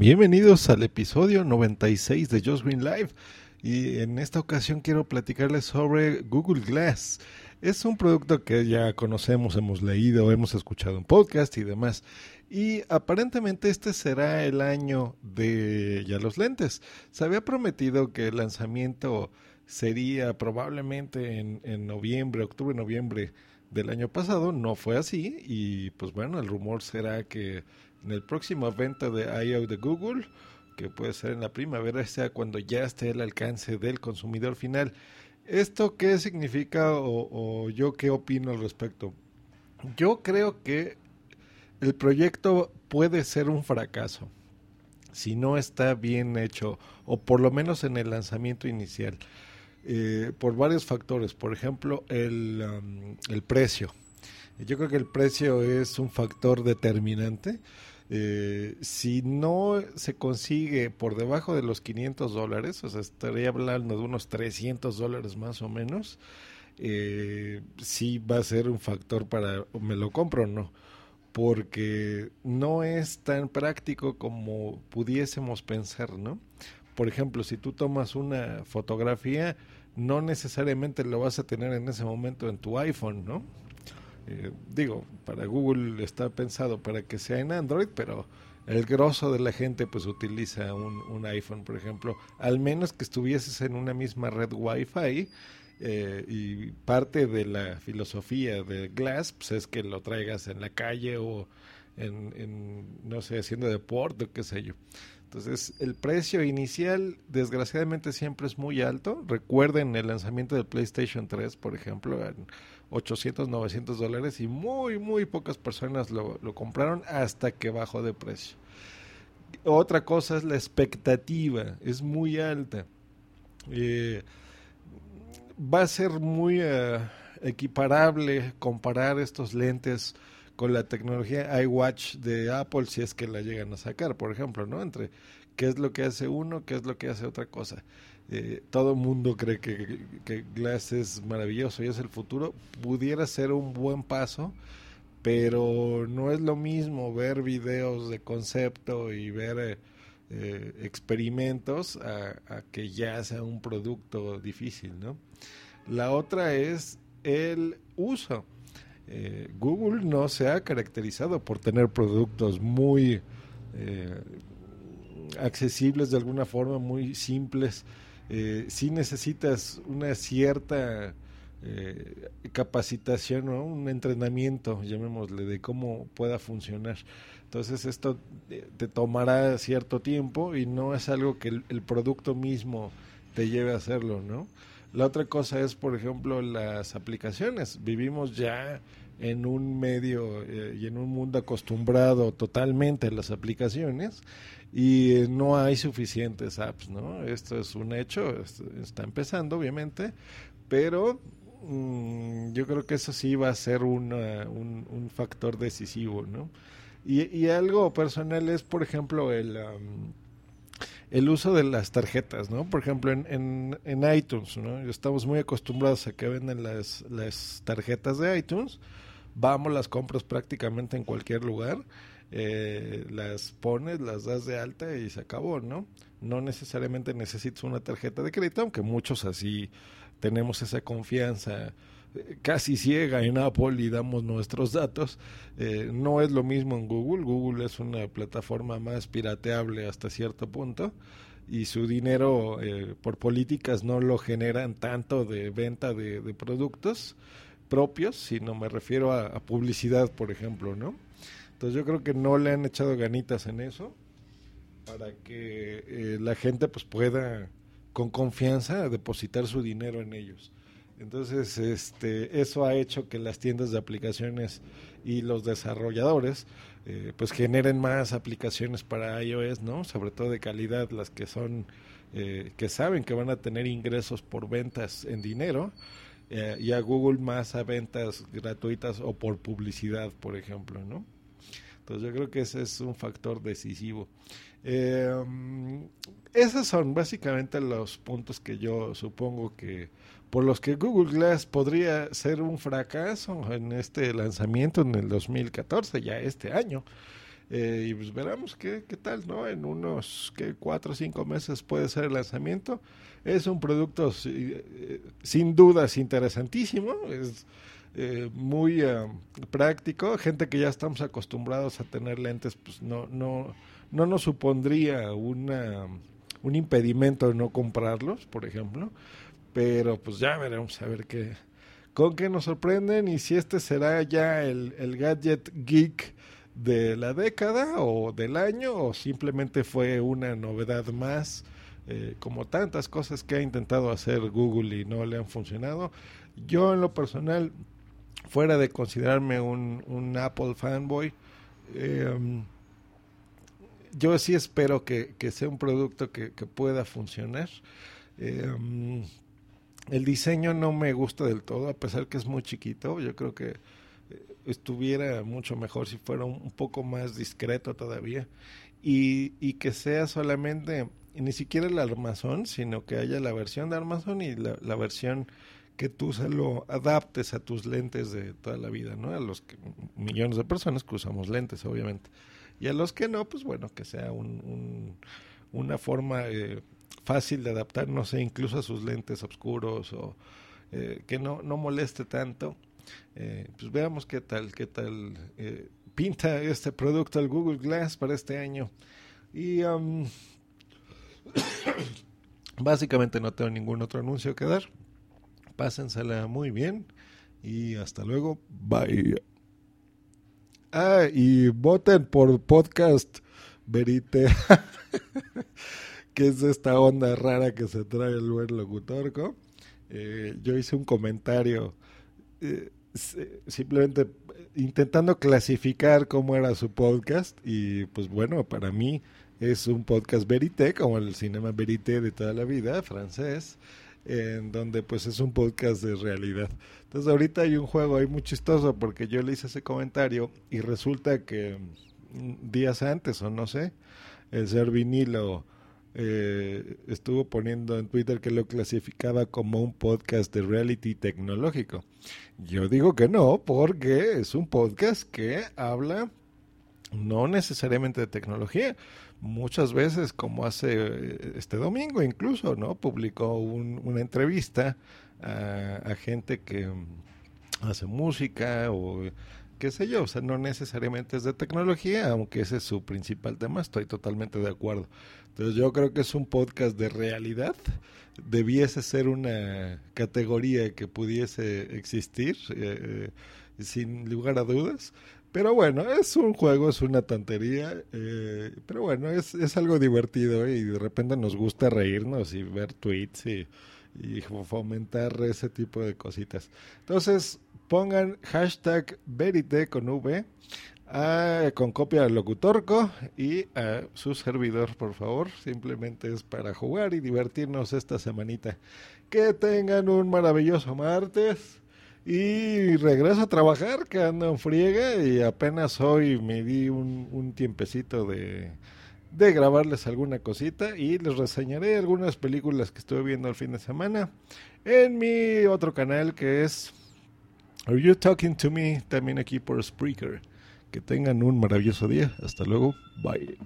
Bienvenidos al episodio 96 de Just Green Live y en esta ocasión quiero platicarles sobre Google Glass. Es un producto que ya conocemos, hemos leído, hemos escuchado en podcast y demás. Y aparentemente este será el año de ya los lentes. Se había prometido que el lanzamiento sería probablemente en, en noviembre, octubre, noviembre del año pasado. No fue así y pues bueno, el rumor será que en el próximo evento de I.O. de Google, que puede ser en la primavera, sea cuando ya esté al alcance del consumidor final. ¿Esto qué significa o, yo qué opino al respecto? Yo creo que el proyecto puede ser un fracaso si no está bien hecho, o por lo menos en el lanzamiento inicial, eh, por varios factores. Por ejemplo, el, um, el precio. Yo creo que el precio es un factor determinante. Eh, si no se consigue por debajo de los 500 dólares, o sea, estaría hablando de unos 300 dólares más o menos, eh, sí va a ser un factor para, ¿me lo compro o no? Porque no es tan práctico como pudiésemos pensar, ¿no? Por ejemplo, si tú tomas una fotografía, no necesariamente lo vas a tener en ese momento en tu iPhone, ¿no? Eh, digo, para Google está pensado para que sea en Android, pero el grosso de la gente pues utiliza un, iPhone, por ejemplo, al menos que estuvieses en una misma red Wi-Fi. Eh, y parte de la filosofía de Glass pues, es que lo traigas en la calle o en, en no sé, haciendo deporte o qué sé yo. Entonces, el precio inicial, desgraciadamente, siempre es muy alto. Recuerden el lanzamiento del PlayStation 3, por ejemplo, en 800, 900 dólares y muy, muy pocas personas lo, compraron hasta que bajó de precio. Otra cosa es la expectativa, es muy alta. Eh, va a ser muy eh, equiparable comparar estos lentes con la tecnología iWatch de Apple si es que la llegan a sacar, por ejemplo, ¿no? Entre qué es lo que hace uno, qué es lo que hace otra cosa. Eh, todo el mundo cree que, Glass es maravilloso y es el futuro. Pudiera ser un buen paso, pero no es lo mismo ver videos de concepto y ver eh, eh, experimentos a, a, que ya sea un producto difícil, ¿no? La otra es el uso. Eh, Google no se ha caracterizado por tener productos muy accesibles de alguna forma, muy simples. Eh, si necesitas una cierta eh, capacitación, o un entrenamiento, llamémosle, de cómo pueda funcionar. Entonces esto te tomará cierto tiempo y no es algo que el, el producto mismo te lleve a hacerlo, ¿no? La otra cosa es, por ejemplo, las aplicaciones. Vivimos ya en un medio eh, y en un mundo acostumbrado totalmente a las aplicaciones y no hay suficientes apps, ¿no? Esto es un hecho, está empezando obviamente, pero mm, yo creo que eso sí va a ser un, un, factor decisivo, ¿no? Y, algo personal es, por ejemplo, el el uso de las tarjetas, ¿no? Por ejemplo, en, en, iTunes, ¿no? Estamos muy acostumbrados a que venden las, las tarjetas de iTunes. Vamos, las compras prácticamente en cualquier lugar. Eh, las pones, las das de alta y se acabó, ¿no? No necesariamente necesitas una tarjeta de crédito, aunque muchos así tenemos esa confianza casi ciega en Apple y damos nuestros datos. Eh, no es lo mismo en Google. Google es una plataforma más pirateable hasta cierto punto y su dinero eh, por políticas no lo generan tanto de venta de, productos propios, sino me refiero a, publicidad, por ejemplo, ¿no? Entonces yo creo que no le han echado ganitas en eso para que eh, la gente pues pueda con confianza depositar su dinero en ellos. Entonces, este, eso ha hecho que las tiendas de aplicaciones y los desarrolladores eh, pues generen más aplicaciones para iOS, ¿no? Sobre todo de calidad, las que son, eh, que saben que van a tener ingresos por ventas en dinero, eh, y a Google más a ventas gratuitas o por publicidad, por ejemplo, ¿no? Entonces yo creo que ese es un factor decisivo. esos son básicamente los puntos que yo supongo que por los que Google Glass podría ser un fracaso en este lanzamiento en el 2014, ya este año. Eh, y pues veremos qué, qué tal, ¿no? En unos que cuatro o cinco meses puede ser el lanzamiento. Es un producto eh, sin dudas interesantísimo, es eh, muy práctico. Gente que ya estamos acostumbrados a tener lentes, pues no, no, no nos supondría una, un impedimento no comprarlos, por ejemplo. Pero pues ya veremos a ver qué, con qué nos sorprenden y si este será ya el, el gadget geek de la década o del año o simplemente fue una novedad más, eh, como tantas cosas que ha intentado hacer Google y no le han funcionado. Yo en lo personal, fuera de considerarme un, un Apple fanboy, eh, yo sí espero que, sea un producto que, pueda funcionar. Eh, el diseño no me gusta del todo, a pesar que es muy chiquito. Yo creo que estuviera mucho mejor si fuera un, poco más discreto todavía y, y, que sea solamente ni siquiera el armazón, sino que haya la versión de armazón y la, la versión que tú se lo adaptes a tus lentes de toda la vida, ¿no? A los millones de personas que usamos lentes, obviamente. Y a los que no, pues bueno, que sea un, una forma eh, fácil de adaptar, no sé, incluso a sus lentes oscuros o eh, que no, no moleste tanto eh, pues veamos qué tal, qué tal eh, pinta este producto el Google Glass para este año. Y básicamente no tengo ningún otro anuncio que dar. Pásensela muy bien y hasta luego. Bye. Ah, y voten por podcast Verite, que es esta onda rara que se trae el buen locutorco. Eh, yo hice un comentario simplemente intentando clasificar cómo era su podcast y pues bueno, para mí es un podcast verité, como el cinema verité de toda la vida, francés, en donde pues es un podcast de realidad. Entonces ahorita hay un juego ahí muy chistoso porque yo le hice ese comentario y resulta que mm, días antes o no sé, el ser vinilo eh, estuvo poniendo en Twitter que lo clasificaba como un podcast de reality tecnológico. Yo digo que no, porque es un podcast que habla no necesariamente de tecnología. Muchas veces, como hace eh, este domingo incluso, ¿no? Publicó una entrevista a gente que hace música o qué sé yo, o sea, no necesariamente es de tecnología, aunque ese es su principal tema, estoy totalmente de acuerdo. Entonces yo creo que es un podcast de realidad. Debiese ser una categoría que pudiese existir, eh, sin lugar a dudas. Pero bueno, es un juego, es una tontería. Eh, pero bueno, es, es algo divertido y de repente nos gusta reírnos y ver tweets y, y fomentar ese tipo de cositas. Entonces, pongan hashtag Verite con V con copia del locutorco y a su servidor, por favor. Simplemente es para jugar y divertirnos esta semanita. Que tengan un maravilloso martes. Y regreso a trabajar, que ando en friega y apenas hoy me di un, tiempecito de, de grabarles alguna cosita y les reseñaré algunas películas que estuve viendo el fin de semana en mi otro canal que es Are You Talking to Me? También aquí por Spreaker. Que tengan un maravilloso día. Hasta luego. Bye.